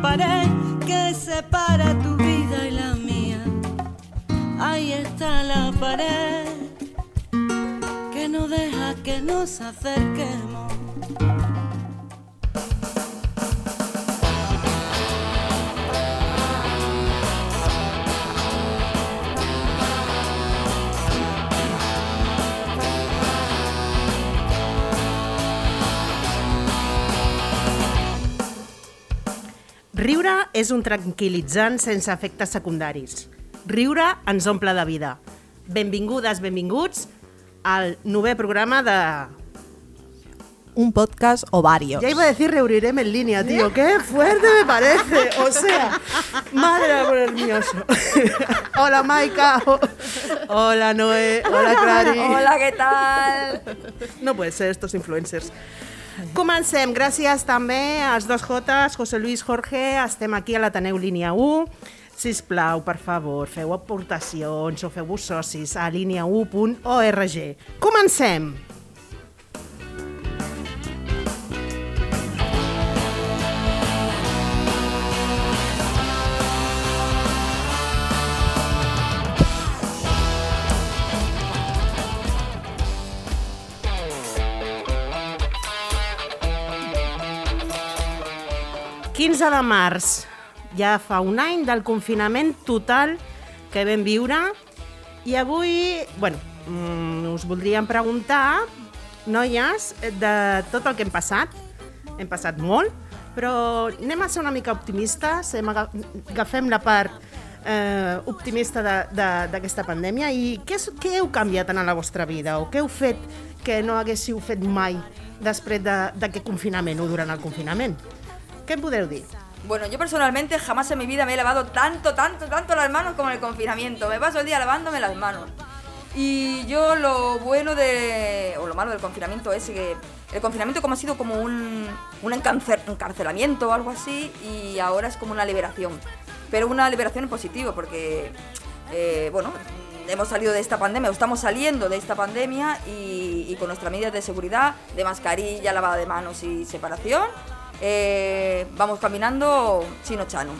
pared que separa tu vida y la mía. Ahí está la pared que no deja que nos acerquemos. Riure és un tranquil·litzant sense efectes secundaris. Riure ens omple de vida. Benvingudes, benvinguts al novè programa de... Un podcast o varios. Ya iba a decir reunirem en línea, tío. ¡Qué fuerte me parece! O sea, madre amor hermoso. Hola, Maika. Hola, Noé. Hola, Clary. Hola, què tal? No puede ser, estos influencers. Comencem. Gràcies també als dos Jotes, José Luis Jorge. Estem aquí a l'Ateneu Línia 1. Sisplau, per favor, feu aportacions o feu-vos socis a línia1.org. Comencem! ...15 de març, ja fa un any del confinament total que vam viure i avui, bueno, mm, us voldríem preguntar, noies, de tot el que hem passat. Hem passat molt, però anem a ser una mica optimistes, agafem la part eh, optimista de- de- d'aquesta pandèmia i què, què heu canviat en la vostra vida o què heu fet que no haguéssiu fet mai després de- d'aquest confinament o durant el confinament? Què em podeu dir? Bueno, yo personalmente jamás en mi vida me he lavado tanto, tanto, tanto las manos como en el confinamiento. Me paso el día lavándome las manos. Y yo lo bueno de. o lo malo del confinamiento es que el confinamiento como ha sido como un, un encarcelamiento o algo así, y ahora es como una liberación. Pero una liberación en positivo, porque, eh, bueno, hemos salido de esta pandemia, o estamos saliendo de esta pandemia y, y con nuestras medidas de seguridad, de mascarilla, lavada de manos y separación, eh, vamos caminando chino chano.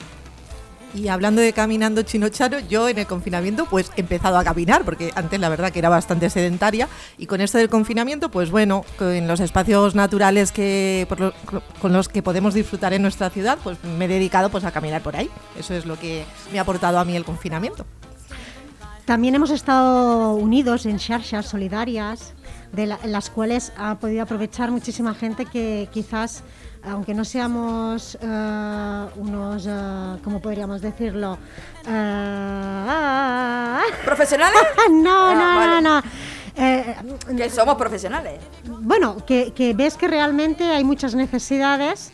Y hablando de caminando chino chano, yo en el confinamiento pues he empezado a caminar, porque antes la verdad que era bastante sedentaria. Y con esto del confinamiento, pues bueno, en los espacios naturales que, por lo- con los que podemos disfrutar en nuestra ciudad, pues me he dedicado pues a caminar por ahí. Eso es lo que me ha aportado a mí el confinamiento. También hemos estado unidos en charlas solidarias, de la- en las cuales ha podido aprovechar muchísima gente que quizás, aunque no seamos eh, unos, eh, ¿cómo podríamos decirlo? Eh, ¿Profesionales? no, Ah, no, vale. no, no. Eh, Que somos profesionales. bueno, que, que ves que realmente hay muchas necesidades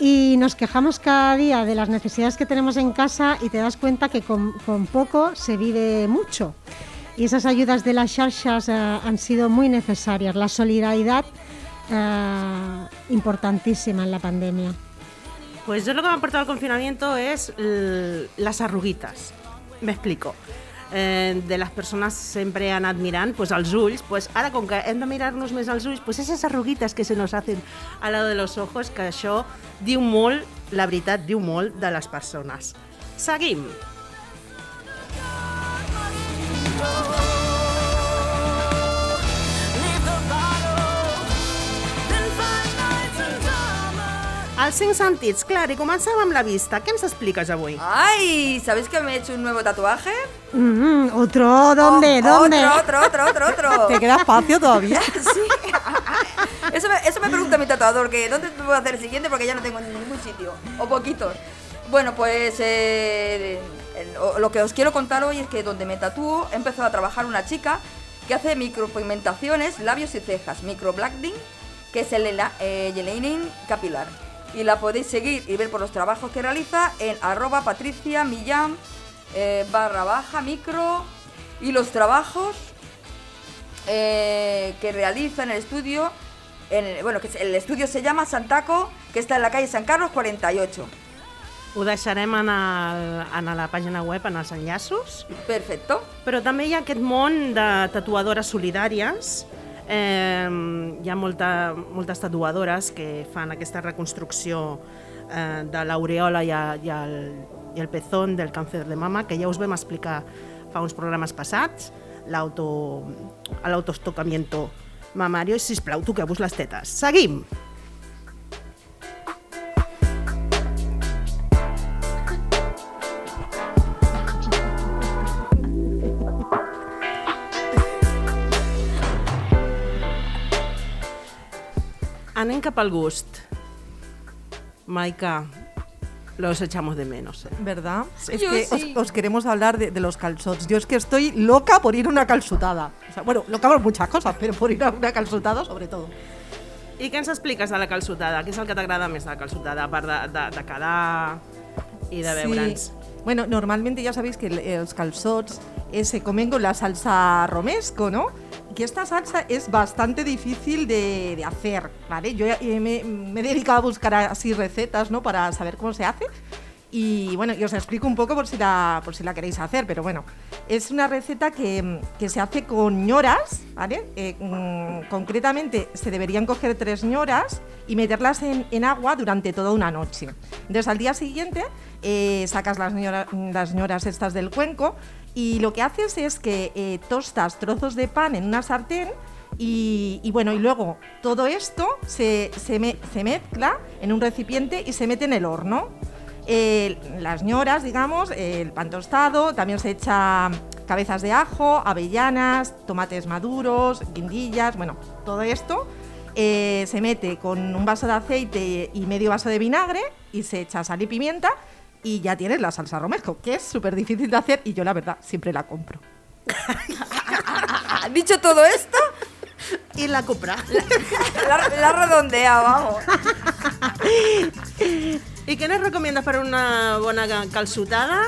y nos quejamos cada día de las necesidades que tenemos en casa y te das cuenta que con, con poco se vive mucho. Y esas ayudas de las charchas eh, han sido muy necesarias. La solidaridad eh, importantísima en la pandemia. Pues yo lo que me ha aportado el confinamiento es las arruguitas. Me explico. Eh, de les persones sempre han anat mirant pues, els ulls, pues, ara com que hem de mirar-nos més als ulls, pues esas arruguitas que se nos hacen al lado de los ojos, que això diu molt, la veritat, diu molt de les persones. Seguim. Els cinc sentits, clar, i començàvem amb la vista. Què ens expliques avui? ¡Ay! ¿Sabéis que me he hecho un nuevo tatuaje? Mm, ¿Otro? ¿Dónde? Oh, ¿Dónde? Otro, otro, otro, otro, otro. ¿Te queda espacio todavía? Sí. Eso me, eso me pregunta mi tatuador, que ¿dónde puedo hacer el siguiente? Porque ya no tengo en ningún sitio, o poquitos. Bueno, pues eh, lo que os quiero contar hoy es que donde me tatúo he empezado a trabajar una chica que hace micropigmentaciones, labios y cejas, microblading, que es el eh, capilar. Y la podéis seguir y ver por los trabajos que realiza en arroba patricia millán eh, barra baja micro y los trabajos eh, que realiza en el estudio, en bueno, que el estudio se llama Santaco, que está en la calle San Carlos 48. Ho deixarem en, el, en la pàgina web, en els enllaços. Perfecto. Però també hi ha aquest món de tatuadores solidàries Eh, hi ha molta, moltes tatuadores que fan aquesta reconstrucció eh, de l'aureola i, i, i el pezón del càncer de mama, que ja us vam explicar fa uns programes passats, l'auto- l'autostocamiento mamario, i sisplau, toqueu-vos les tetes. Seguim! Anem cap al gust. Maika, los echamos de menos. eh? ¿Verdad? es Yo que sí. os, os queremos hablar de, de los calzots. Yo es que estoy loca por ir a una calzutada. O sea, bueno, loca por muchas cosas, pero por ir a una calzutada sobre todo. I què ens expliques de la calçotada? Què és el que t'agrada més de la calçotada, a part de, de, de quedar i de veure'ns? Bueno, normalmente ya sabéis que los calzots se comen con la salsa romesco, ¿no? Que esta salsa es bastante difícil de, hacer, ¿vale? Yo eh, me, me he dedicado a buscar así recetas, ¿no? Para saber cómo se hace. Y bueno, y os explico un poco por si la, por si la queréis hacer, pero bueno, es una receta que, que se hace con ñoras, ¿vale? Eh, mm, concretamente se deberían coger tres ñoras y meterlas en, agua durante toda una noche. Entonces al día siguiente eh, sacas las, ñora- las ñoras estas del cuenco y lo que haces es que eh, tostas trozos de pan en una sartén y, bueno, y luego todo esto se, se me- se mezcla en un recipiente y se mete en el horno. Las ñoras, digamos, el pan tostado, también se echa cabezas de ajo, avellanas, tomates maduros, guindillas, bueno, todo esto eh, se mete con un vaso de aceite y medio vaso de vinagre y se echa sal y pimienta y ya tienes la salsa romesco, que es súper difícil de hacer y yo la verdad siempre la compro. Dicho todo esto, I la compra. la, la redondea, vamos. I què ens recomiendes per una ca- calçotada?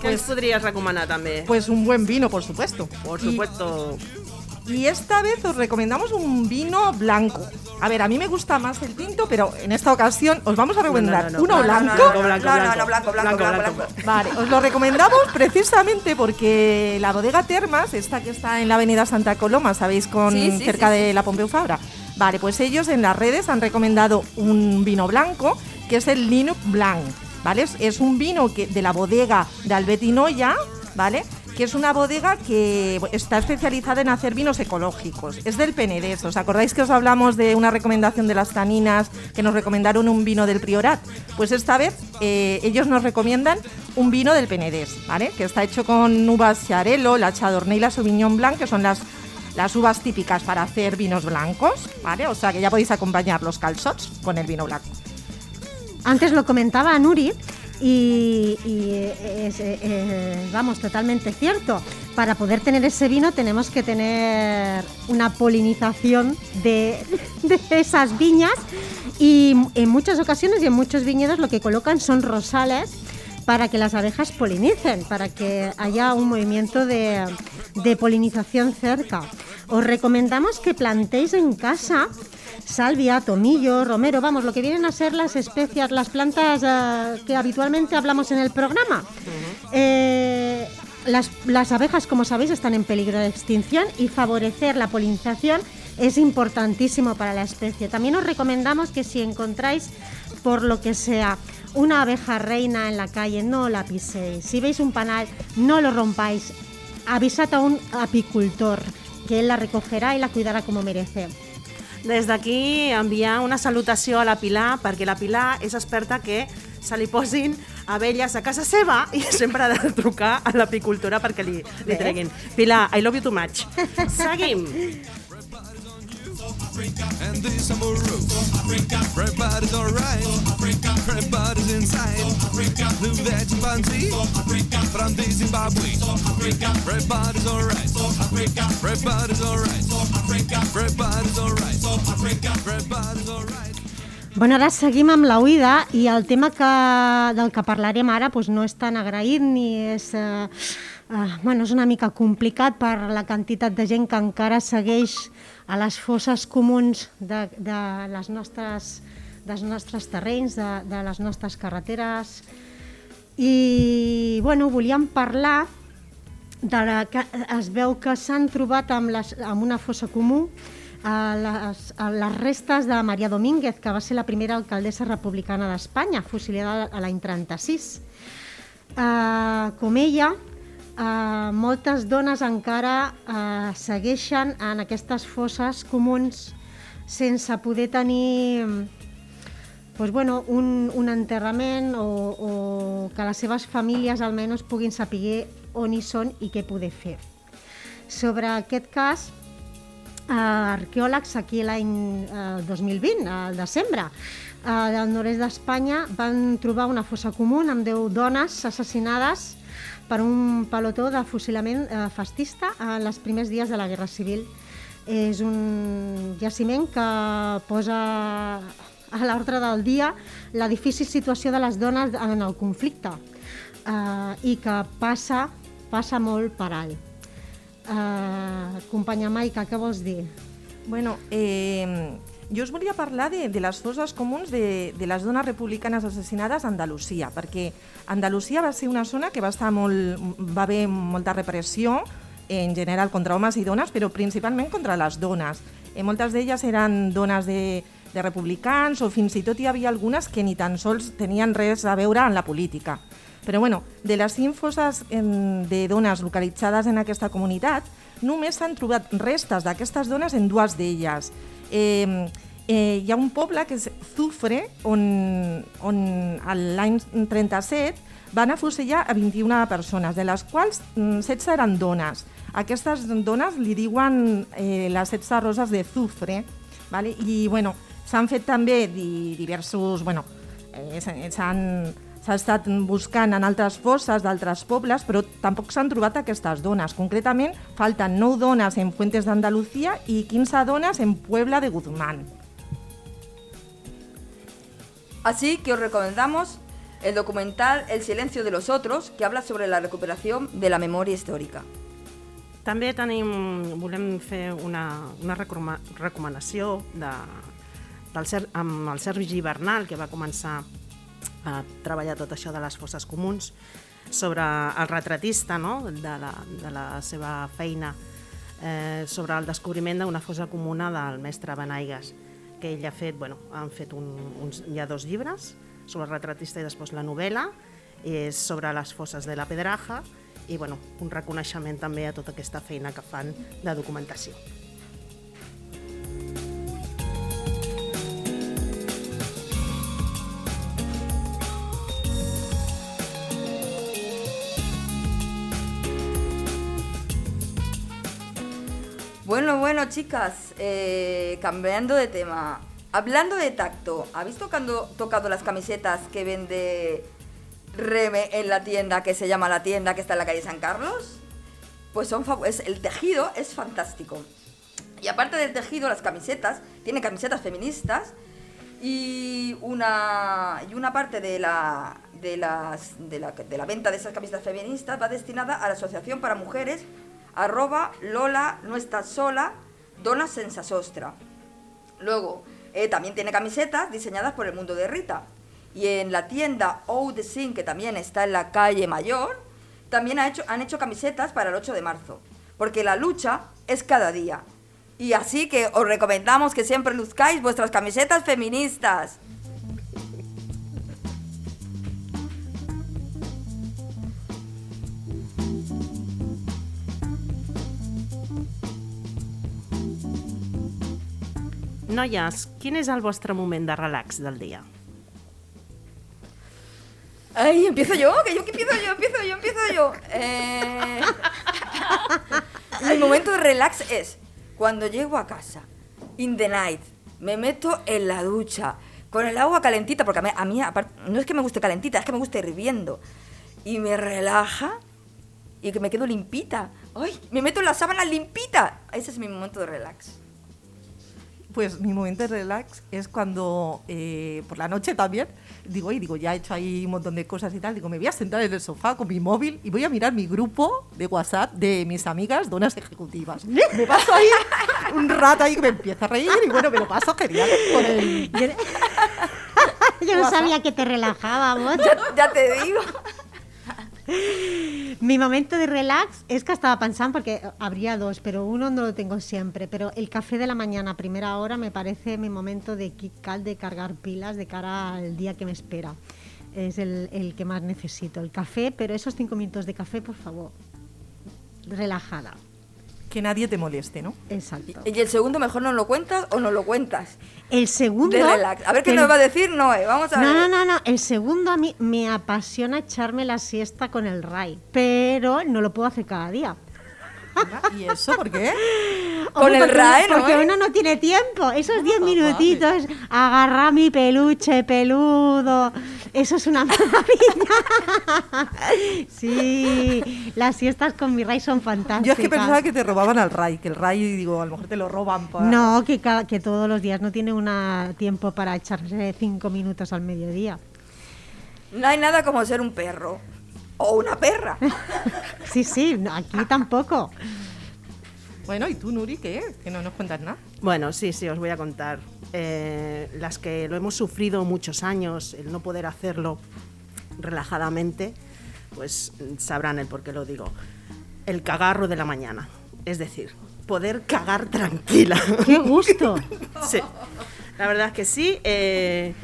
Què ens podries recomanar també? Pues un buen vino, por supuesto. Por Y- supuesto. Y esta vez os recomendamos un vino blanco. A ver, a mí me gusta más el tinto, pero en esta ocasión os vamos a recomendar no, no. uno No, no, no, blanco. no, Blanco, blanco, no, no, blanco. no, blanco, blanco. Vale, os lo recomendamos precisamente porque la bodega Termas, esta que está en la avenida Santa Coloma, ¿sabéis? Con, Sí, sí, cerca sí, de la Pompeu Fabra. Vale, pues ellos en las redes han recomendado un vino blanco que es el Linux Blanc, ¿vale? Es, es un vino que, de la bodega de Albetinoya, ¿vale? Que es una bodega que está especializada en hacer vinos ecológicos. Es del Penedés. ¿Os acordáis que os hablamos de una recomendación de las taninas que nos recomendaron un vino del Priorat? Pues esta vez eh, ellos nos recomiendan un vino del Penedés, ¿vale? Que está hecho con uvas Xarelo, la Chardonnay y la Sauvignon Blanc, que son las las uvas típicas para hacer vinos blancos, ¿vale? O sea que ya podéis acompañar los calzots con el vino blanco. Antes lo comentaba Nuri y, y es, eh, eh, vamos, totalmente cierto. Para poder tener ese vino tenemos que tener una polinización de, de esas viñas y en muchas ocasiones y en muchos viñedos lo que colocan son rosales para que las abejas polinicen, para que haya un movimiento de, de polinización cerca. Os recomendamos que plantéis en casa salvia, tomillo, romero, vamos, lo que vienen a ser las especias, las plantas eh, que habitualmente hablamos en el programa. Eh, las, las abejas, como sabéis, están en peligro de extinción y favorecer la polinización es importantísimo para la especie. También os recomendamos que si encontráis, por lo que sea, una abeja reina en la calle, no la piséis. Si veis un panal, no lo rompáis. Avisad a un apicultor que él la recogerá y la cuidará como merece. Des d'aquí enviar una salutació a la Pilar, perquè la Pilar és experta que se li posin abelles a casa seva i sempre ha de trucar a l'apicultora perquè li, li treguin. Pilar, I love you too much. Seguim. And this summer roof. Everybody's alright. Everybody's inside. Look that chimpanzee from the Zimbabwe. Everybody's alright. Everybody's alright. Everybody's alright. Everybody's alright. Bueno, ara seguim amb la oïda i el tema que, del que parlarem ara doncs no és tan agraït ni és... Eh, eh, bueno, és una mica complicat per la quantitat de gent que encara segueix a les fosses comuns de, de les nostres, dels nostres terrenys, de, de les nostres carreteres. I, bueno, volíem parlar de la, que es veu que s'han trobat amb, les, amb una fossa comú a les, a les restes de Maria Domínguez, que va ser la primera alcaldessa republicana d'Espanya, fusilada a l'any 36. Uh, com ella, uh, moltes dones encara uh, segueixen en aquestes fosses comuns sense poder tenir pues bueno, un, un enterrament o, o que les seves famílies almenys puguin saber on hi són i què poder fer. Sobre aquest cas, eh, arqueòlegs aquí l'any eh, 2020, al desembre, eh, del nord-est d'Espanya van trobar una fossa comú amb 10 dones assassinades per un pelotó de fusilament eh, fascista en els primers dies de la Guerra Civil. És un jaciment que posa a l'ordre del dia la difícil situació de les dones en el conflicte eh, i que passa, passa molt per alt. Eh, companya Maica, què vols dir? Bueno, eh, jo us volia parlar de, de les fosses comuns de, de les dones republicanes assassinades a Andalusia, perquè Andalusia va ser una zona que va estar molt, va haver molta repressió en general contra homes i dones, però principalment contra les dones. Eh, moltes d'elles eren dones de, de republicans o fins i tot hi havia algunes que ni tan sols tenien res a veure en la política. Però bueno, de les cinc fosses de dones localitzades en aquesta comunitat, només s'han trobat restes d'aquestes dones en dues d'elles. Eh, eh, hi ha un poble que és Zufre, on, on l'any 37 van afusellar a 21 persones, de les quals mm, 16 eren dones. Aquestes dones li diuen eh, les 16 roses de Zufre, vale? i bueno, s'han fet també di diversos... Bueno, eh, s'han s'ha estat buscant en altres fosses d'altres pobles, però tampoc s'han trobat aquestes dones. Concretament, falten 9 dones en Fuentes d'Andalucía i 15 dones en Puebla de Guzmán. Así que os recomendamos el documental El silencio de los otros, que habla sobre la recuperación de la memoria histórica. També tenim, volem fer una, una recoma- recomanació de, del, amb el Sergi Bernal, que va començar a treballar tot això de les fosses comuns, sobre el retratista no? de, la, de la seva feina, eh, sobre el descobriment d'una fossa comuna del mestre Benaigues, que ell ha fet, bueno, han fet un, uns, hi ha dos llibres, sobre el retratista i després la novel·la, és sobre les fosses de la Pedraja, i bueno, un reconeixement també a tota aquesta feina que fan de documentació. Bueno, bueno, chicas, eh, cambiando de tema. Hablando de tacto, ¿habéis tocando, tocado las camisetas que vende Reme en la tienda que se llama La Tienda que está en la calle San Carlos? Pues son es, el tejido es fantástico. Y aparte del tejido, las camisetas, tiene camisetas feministas y una, y una parte de la, de, las, de, la, de la venta de esas camisetas feministas va destinada a la Asociación para Mujeres arroba Lola no estás sola, Dona senza sostra. Luego, eh, también tiene camisetas diseñadas por el mundo de Rita. Y en la tienda Oud Sin, que también está en la calle Mayor, también han hecho camisetas para el 8 de marzo. Porque la lucha es cada día. Y así que os recomendamos que siempre luzcáis vuestras camisetas feministas. Noies, quin és el vostre moment de relax del dia? Ay, empiezo yo, que yo que empiezo yo, empiezo yo, empiezo yo. Eh, momento de relax es cuando llego a casa, in the night, me meto en la ducha con el agua calentita, porque a mí, no es que me guste calentita, es que me gusta hirviendo. Y me relaja y que me quedo limpita. Ay, me meto en la sábana limpita. Ese es mi momento de relax. Pues mi momento de relax es cuando eh, por la noche también digo, y digo, ya he hecho ahí un montón de cosas y tal, digo, me voy a sentar en el sofá con mi móvil y voy a mirar mi grupo de WhatsApp de mis amigas donas ejecutivas. Me paso ahí un rato ahí que me empiezo a reír y bueno, me lo paso genial con el... Yo no sabía que te relajábamos. Ya, ya te digo. Mi momento de relax és que estava pensant, perquè habría dos, pero uno no lo tengo siempre, pero el café de la mañana primera hora me parece mi momento de kick de cargar pilas de cara al día que me espera. Es el, el que más necesito, el café, pero esos cinco minutos de café, por favor, relajada. Que nadie te moleste, ¿no? Exacto. Y el segundo mejor no lo cuentas o no lo cuentas. El segundo... De relax. A ver qué el- nos va a decir Noé. Vamos a No, ver. no, no, no. El segundo a mí me apasiona echarme la siesta con el Ray, pero no lo puedo hacer cada día. ¿Y eso por qué? Con el porque, RAE, ¿no, Porque uno no tiene tiempo. Esos 10 vale. minutitos, agarrar mi peluche peludo. Eso es una maravilla. Sí, las siestas con mi Ray son fantásticas. Yo es que pensaba que te robaban al Ray, que el Ray, digo, a lo mejor te lo roban para... No, que, cada, que todos los días no tiene una tiempo para echarse 5 minutos al mediodía. No hay nada como ser un perro. O una perra. Sí, sí, no, aquí tampoco. Bueno, ¿y tú, Nuri, qué? Que no nos cuentas nada. Bueno, sí, sí, os voy a contar. Eh, las que lo hemos sufrido muchos años, el no poder hacerlo relajadamente, pues mm, sabrán el por qué lo digo. El cagarro de la mañana. Es decir, poder cagar tranquila. ¡Qué gusto! Sí. La verdad es que sí. eh,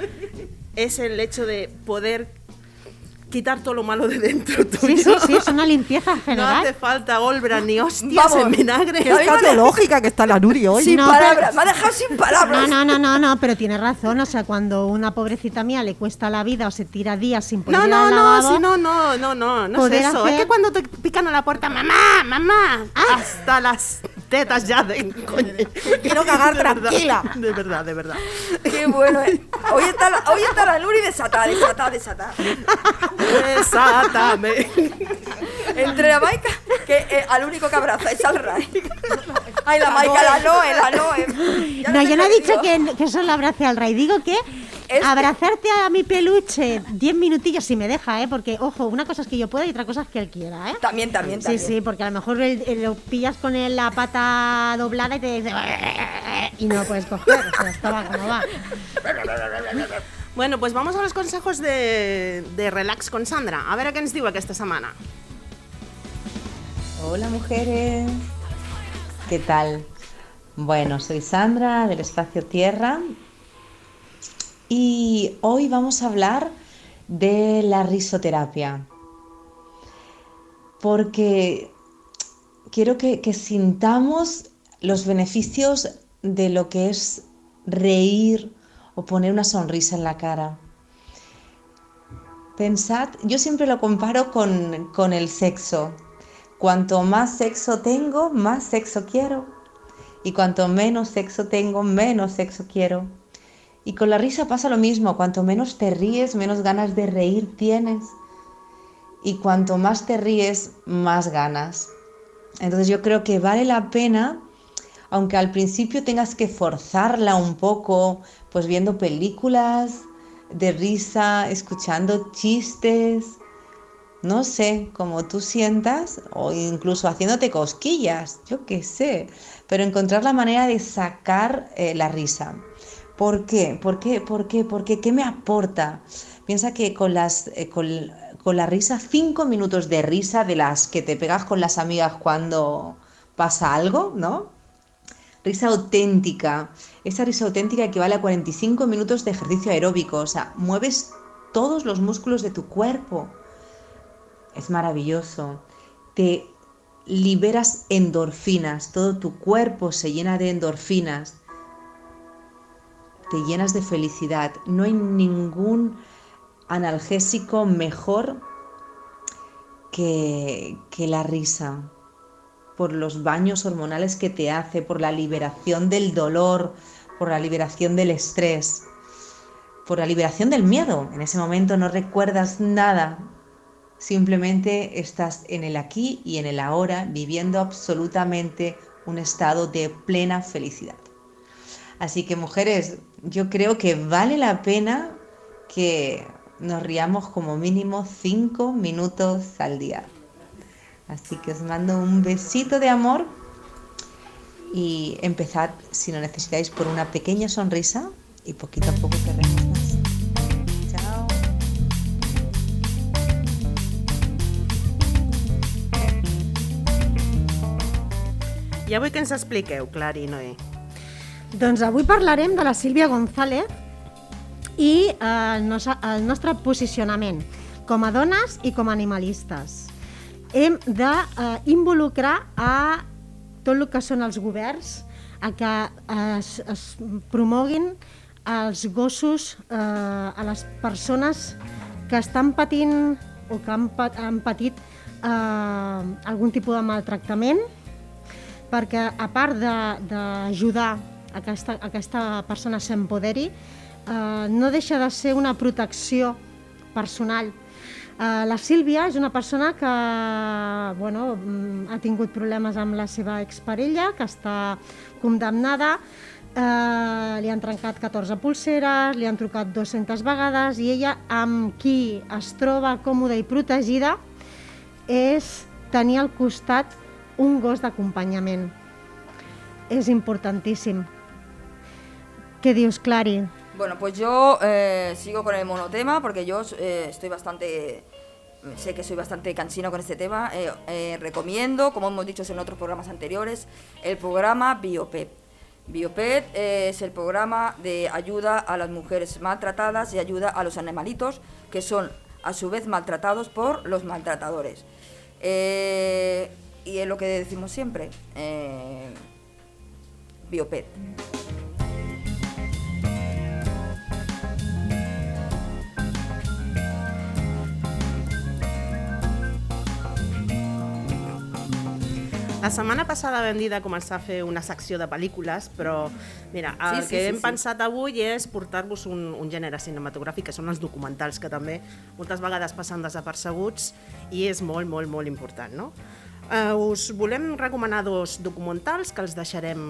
es el hecho de poder quitar todo lo malo de dentro tuyo. Sí, sí, sí, es una limpieza No general. hace falta olbra ni hostias Vamos, en vinagre. me Escatológica que está la Nuri hoy. Sin No, palabras. pero- Me ha dejado sin No, palabras. no, no, no, no, pero tiene razón. O sea, cuando una pobrecita mía le cuesta la vida o se tira días sin poder No, no, al no, sí, no, no, no, no, no es eso. hacer- Es que cuando te pican a la puerta, mamá, mamá, hasta las tetas ya de coño. Quiero cagar De verdad, tranquila. De verdad, de verdad. Qué bueno. eh. Hoy está la, hoy está la Nuri desatada, desatada, desatada. Desátame. Entre la Maica, que eh, al único que abraza es al Ray. Ay, la Maica, la Noe, la Noe. Ya No, yo no he dicho que, que solo abrace al rey. Digo que abrazarte a mi peluche 10 minutillos si me deja, ¿eh? Porque, ojo, una cosa es que yo pueda y otra cosa es que él quiera, ¿eh? También, también, Sí, también. sí, porque a lo mejor el- el- lo pillas con el- la pata doblada y te dice... Y no lo puedes coger. O sea, esto va como va. Bueno, pues vamos a los consejos de, de relax con Sandra. A ver a qué nos digo esta semana. Hola mujeres, ¿qué tal? Bueno, soy Sandra del Espacio Tierra y hoy vamos a hablar de la risoterapia porque quiero que, sintamos los beneficios de lo que es reír o poner una sonrisa en la cara. Pensad, yo siempre lo comparo con, con el sexo. Cuanto más sexo tengo, más sexo quiero. Y cuanto menos sexo tengo, menos sexo quiero. Y con la risa pasa lo mismo. Cuanto menos te ríes, menos ganas de reír tienes. Y cuanto más te ríes, más ganas. Entonces yo creo que vale la pena, aunque al principio tengas que forzarla un poco, pues viendo películas de risa, escuchando chistes, no sé, como tú sientas, o incluso haciéndote cosquillas, yo qué sé, pero encontrar la manera de sacar eh, la risa. ¿Por qué? ¿Por qué? ¿Por qué? ¿Por qué? ¿Qué me aporta? Piensa que con, las, eh, con, con la risa, cinco minutos de risa de las que te pegas con las amigas cuando pasa algo, ¿no? Risa auténtica. Esa risa auténtica equivale a 45 minutos de ejercicio aeróbico. O sea, mueves todos los músculos de tu cuerpo. Es maravilloso. Te liberas endorfinas. Todo tu cuerpo se llena de endorfinas. Te llenas de felicidad. No hay ningún analgésico mejor que, que la risa por los baños hormonales que te hace, por la liberación del dolor, por la liberación del estrés, por la liberación del miedo. En ese momento no recuerdas nada, simplemente estás en el aquí y en el ahora, viviendo absolutamente un estado de plena felicidad. Así que mujeres, yo creo que vale la pena que nos riamos como mínimo cinco minutos al día. Así que os mando un besito de amor y empezad, si lo necesitáis, por una pequeña sonrisa y poquito a poco queremos I avui què ens expliqueu, Clari i Noé? Doncs avui parlarem de la Sílvia González i eh, el, nos el nostre posicionament com a dones i com a animalistes. Hem d'involucrar a tot el que són els governs a que es, es promoguin els gossos eh, a les persones que estan patint o que han, pat- han patit eh, algun tipus de maltractament perquè a part d'ajudar a que aquesta, aquesta persona s'empoderi, eh, no deixa de ser una protecció personal. Eh, la Sílvia és una persona que bueno, mm, ha tingut problemes amb la seva exparella, que està condemnada, eh, li han trencat 14 pulseres, li han trucat 200 vegades i ella, amb qui es troba còmoda i protegida, és tenir al costat un gos d'acompanyament. És importantíssim. Què dius, Clari? Bueno, pues yo eh, sigo con el monotema porque yo eh, estoy bastante. Sé que soy bastante cansino con este tema. Eh, recomiendo, como hemos dicho en otros programas anteriores, el programa Biopep. Biopet es el programa de ayuda a las mujeres maltratadas y ayuda a los animalitos que son a su vez maltratados por los maltratadores. Y es lo que decimos siempre, eh, Biopet. La setmana passada vam dir de començar a fer una secció de pel·lícules, però mira, el Sí, sí, que hem sí. pensat avui és portar-vos un, un gènere cinematogràfic, que són els documentals, que també moltes vegades passen desapercebuts i és molt, molt, molt important, no? Uh, us volem recomanar dos documentals que els deixarem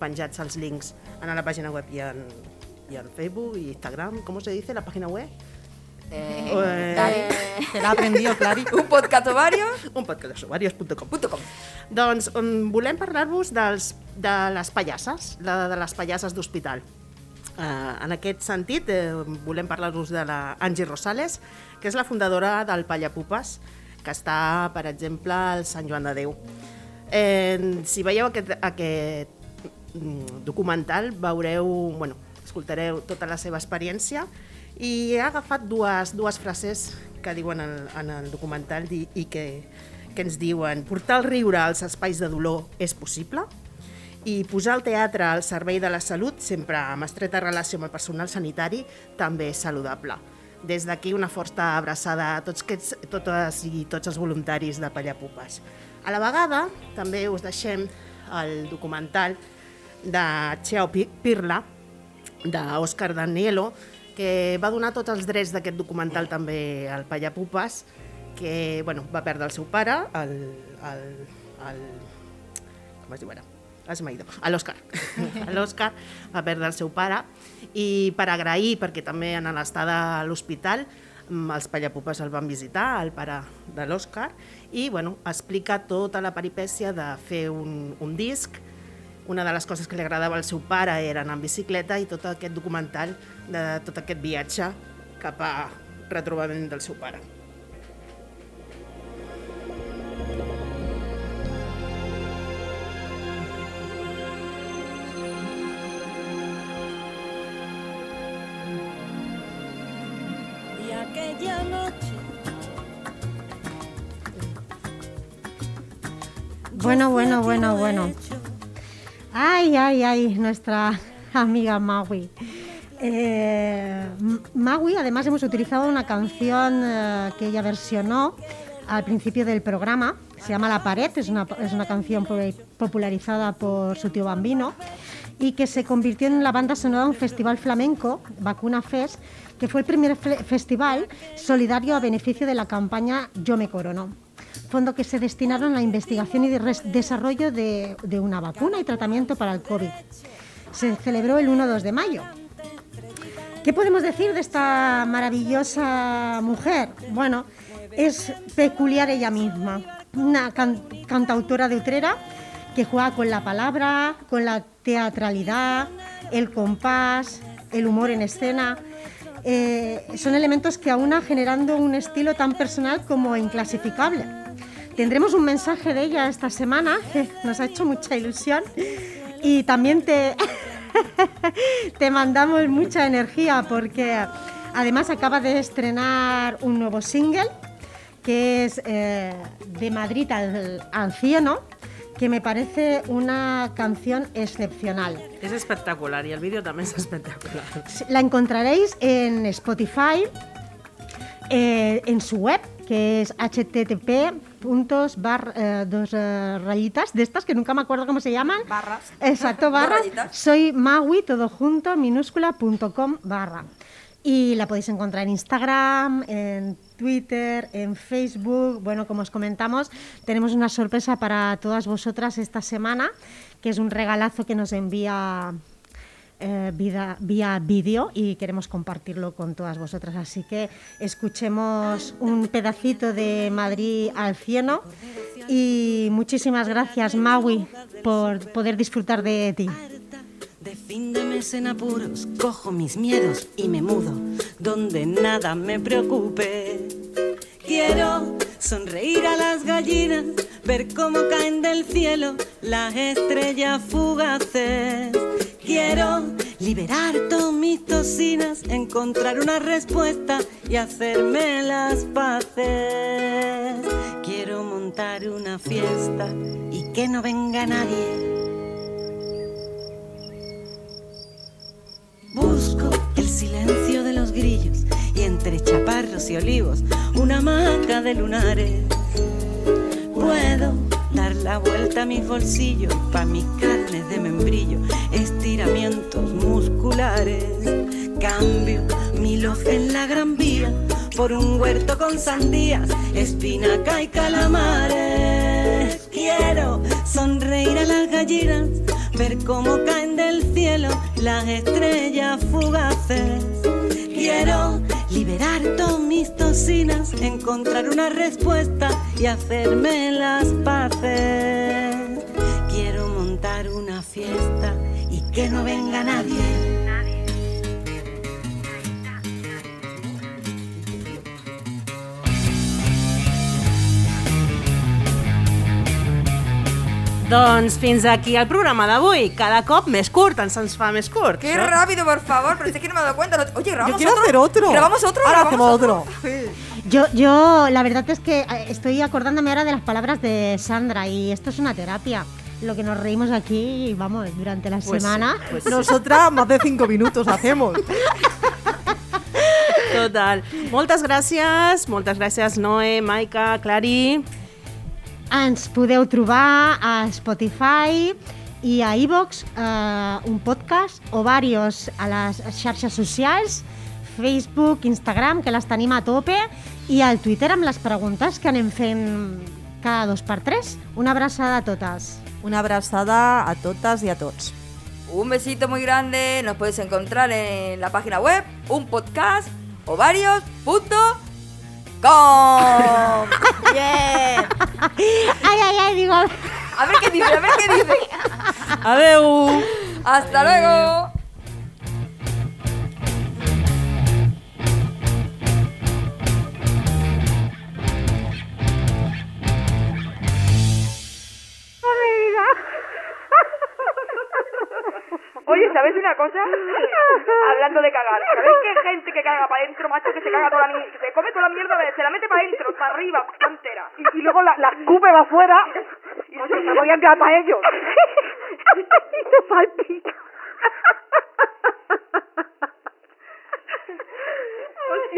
penjats els links en la pàgina web i en, i en Facebook i Instagram. Com se dice la pàgina web? Eh, Eh, Dani. Te la ha aprendido, Clari. Un podcast ovario. un podcastosovarios.com punto com. Doncs um, volem parlar-vos de les pallasses, la, de les pallasses d'hospital. Uh, en aquest sentit, eh, volem parlar-vos de la Angie Rosales, que és la fundadora del Pallapupes, que està, per exemple, al Sant Joan de Déu. Eh, si veieu aquest, aquest mm, documental, veureu, bueno, escoltareu tota la seva experiència i he agafat dues, dues frases que diuen en, en el documental i, i que, que ens diuen portar el riure als espais de dolor és possible i posar el teatre al servei de la salut, sempre amb estreta relació amb el personal sanitari, també és saludable. Des d'aquí una forta abraçada a tots, aquests, totes i tots els voluntaris de Pallapupes. A la vegada, també us deixem el documental de Cheo Pi- Pirla, d'Òscar Danielo, que va donar tots els drets d'aquest documental també al Pallapupes, que bueno, va perdre el seu pare, el, el, el, com es diu ara? Ah, se. A l'Òscar. A l'Òscar va perdre el seu pare i per agrair, perquè també en l'estada a l'hospital mm, els Pallapupes el van visitar, el pare de l'Òscar, i bueno, explica tota la peripècia de fer un, un disc, una de les coses que li agradava al seu pare era anar en bicicleta i tot aquest documental de tot aquest viatge cap a retrobament del seu pare. Bueno, bueno, bueno, bueno. Ay, ay, ay, nuestra amiga Maui. Eh, Maui, además hemos utilizado una canción eh, que ella versionó al principio del programa, se llama La Pared, es una, es una canción po- popularizada por su tío Bambino y que se convirtió en la banda sonora de un festival flamenco, Vacuna Fest, que fue el primer fe- festival solidario a beneficio de la campaña Yo me corono fondo que se destinaron a la investigación y desarrollo de, una vacuna y tratamiento para el COVID. Se celebró el 1-2 de mayo. ¿Qué podemos decir de esta maravillosa mujer? Bueno, es peculiar ella misma, una can- cantautora de Utrera que juega con la palabra, con la teatralidad, el compás, el humor en escena. Eh, son elementos que aúna generando un estilo tan personal como inclasificable. Tendremos un mensaje de ella esta semana que nos ha hecho mucha ilusión y también te, te mandamos mucha energía porque además acaba de estrenar un nuevo single que es eh, De Madrid al, al cielo, que me parece una canción excepcional. És espectacular i el vídeo també és espectacular. La encontraréis en Spotify, eh, en su web, que es http puntos bar, eh, dos eh, rayitas de estas que nunca me acuerdo cómo se llaman. Barras. Exacto, barras. Soy Maui, todo junto, minúscula, punto com, barra. Y la podéis encontrar en Instagram, en Twitter, en Facebook. Bueno, como os comentamos, tenemos una sorpresa para todas vosotras esta semana, que es un regalazo que nos envía eh, vida- vía vídeo y queremos compartirlo con todas vosotras. Así que escuchemos un pedacito de Madrid al cielo y muchísimas gracias, Maui, por poder disfrutar de ti. De fin de mes en apuros, cojo mis miedos y me mudo, donde nada me preocupe. Quiero sonreír a las gallinas, ver cómo caen del cielo las estrellas fugaces. Quiero liberar todas mis tocinas, encontrar una respuesta y hacerme las paces. Quiero montar una fiesta y que no venga nadie. Busco el silencio de los grillos y entre chaparros y olivos una hamaca de lunares. Puedo la vuelta a mis bolsillos pa' mis carnes de membrillo, estiramientos musculares. Cambio mi lofe en la gran vía por un huerto con sandías, espinaca y calamares. Quiero sonreír a las gallinas, ver cómo caen del cielo las estrellas fugaces. Quiero liberar todas mis tocinas, encontrar una respuesta y hacerme las paces. Quiero montar una fiesta y que no venga nadie. Doncs fins aquí el programa d'avui. Cada cop més curt, ens se'ns fa més curt. Qué No? rápido, por favor, pero es que no me he dado cuenta. Oye, grabamos Yo quiero otro. hacer otro. Grabamos otro. Ahora grabamos hacemos otro. Yo, yo, la verdad es que eh, estoy acordándome ahora de las palabras de Sandra y esto es una terapia. Lo que nos reímos aquí, vamos, durante la Pues sí, semana. pues sí. Nosotras más de cinco minutos hacemos. Total. Moltes gràcies, moltes gràcies Noé, Maica, Clari. Ens podeu trobar a Spotify i a iVox eh, un podcast o varios a les xarxes socials, Facebook, Instagram, que les tenim a tope, i al Twitter amb les preguntes que anem fent cada dos per tres. Una abraçada a totes. Una abrazada a todas y a todos. Un besito muy grande. Nos puedes encontrar en la página web, un podcast o varios. Punto com. Bien. Ay, ay, ay, digo... A ver qué dice, a ver qué dice. Adeu! Hasta luego. Oye, ¿sabes una cosa? Hablando de cagar. ¿Sabéis que hay gente que caga para adentro, macho, que se caga toda la mierda, que se come toda la mierda, se la mete para adentro, para arriba, para entera? Y, y luego la, la escupe va afuera y se la voy a enviar para ellos. y salpica.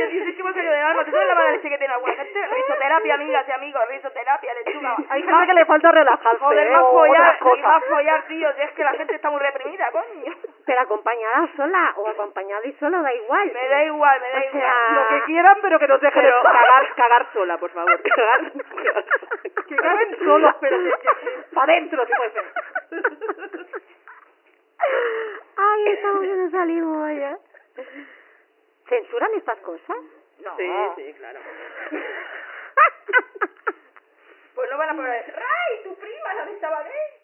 Hostia, tío, es que ha salido del alma. ¿Tú sabes la leche que tiene gente? Risoterapia, amigas y amigos, risoterapia, lechuga. Hay gente que le falta relajarse. Joder, más follar, y más follar, tío. Es que la gente está muy reprimida, coño. Pero acompañada sola o acompañada y solo, da igual. Me da igual, me da O igual. sea, Lo que quieran, pero que nos dejen Pero cagar, cagar sola, por favor. Cagar, Que caguen solos, pero que, que para adentro, si puede ser. Ay, estamos que nos salimos. ¿Censuran estas cosas? No. Sí, sí, claro. Pues no van a poner. ¡Ray, tu prima, la de Sabadell!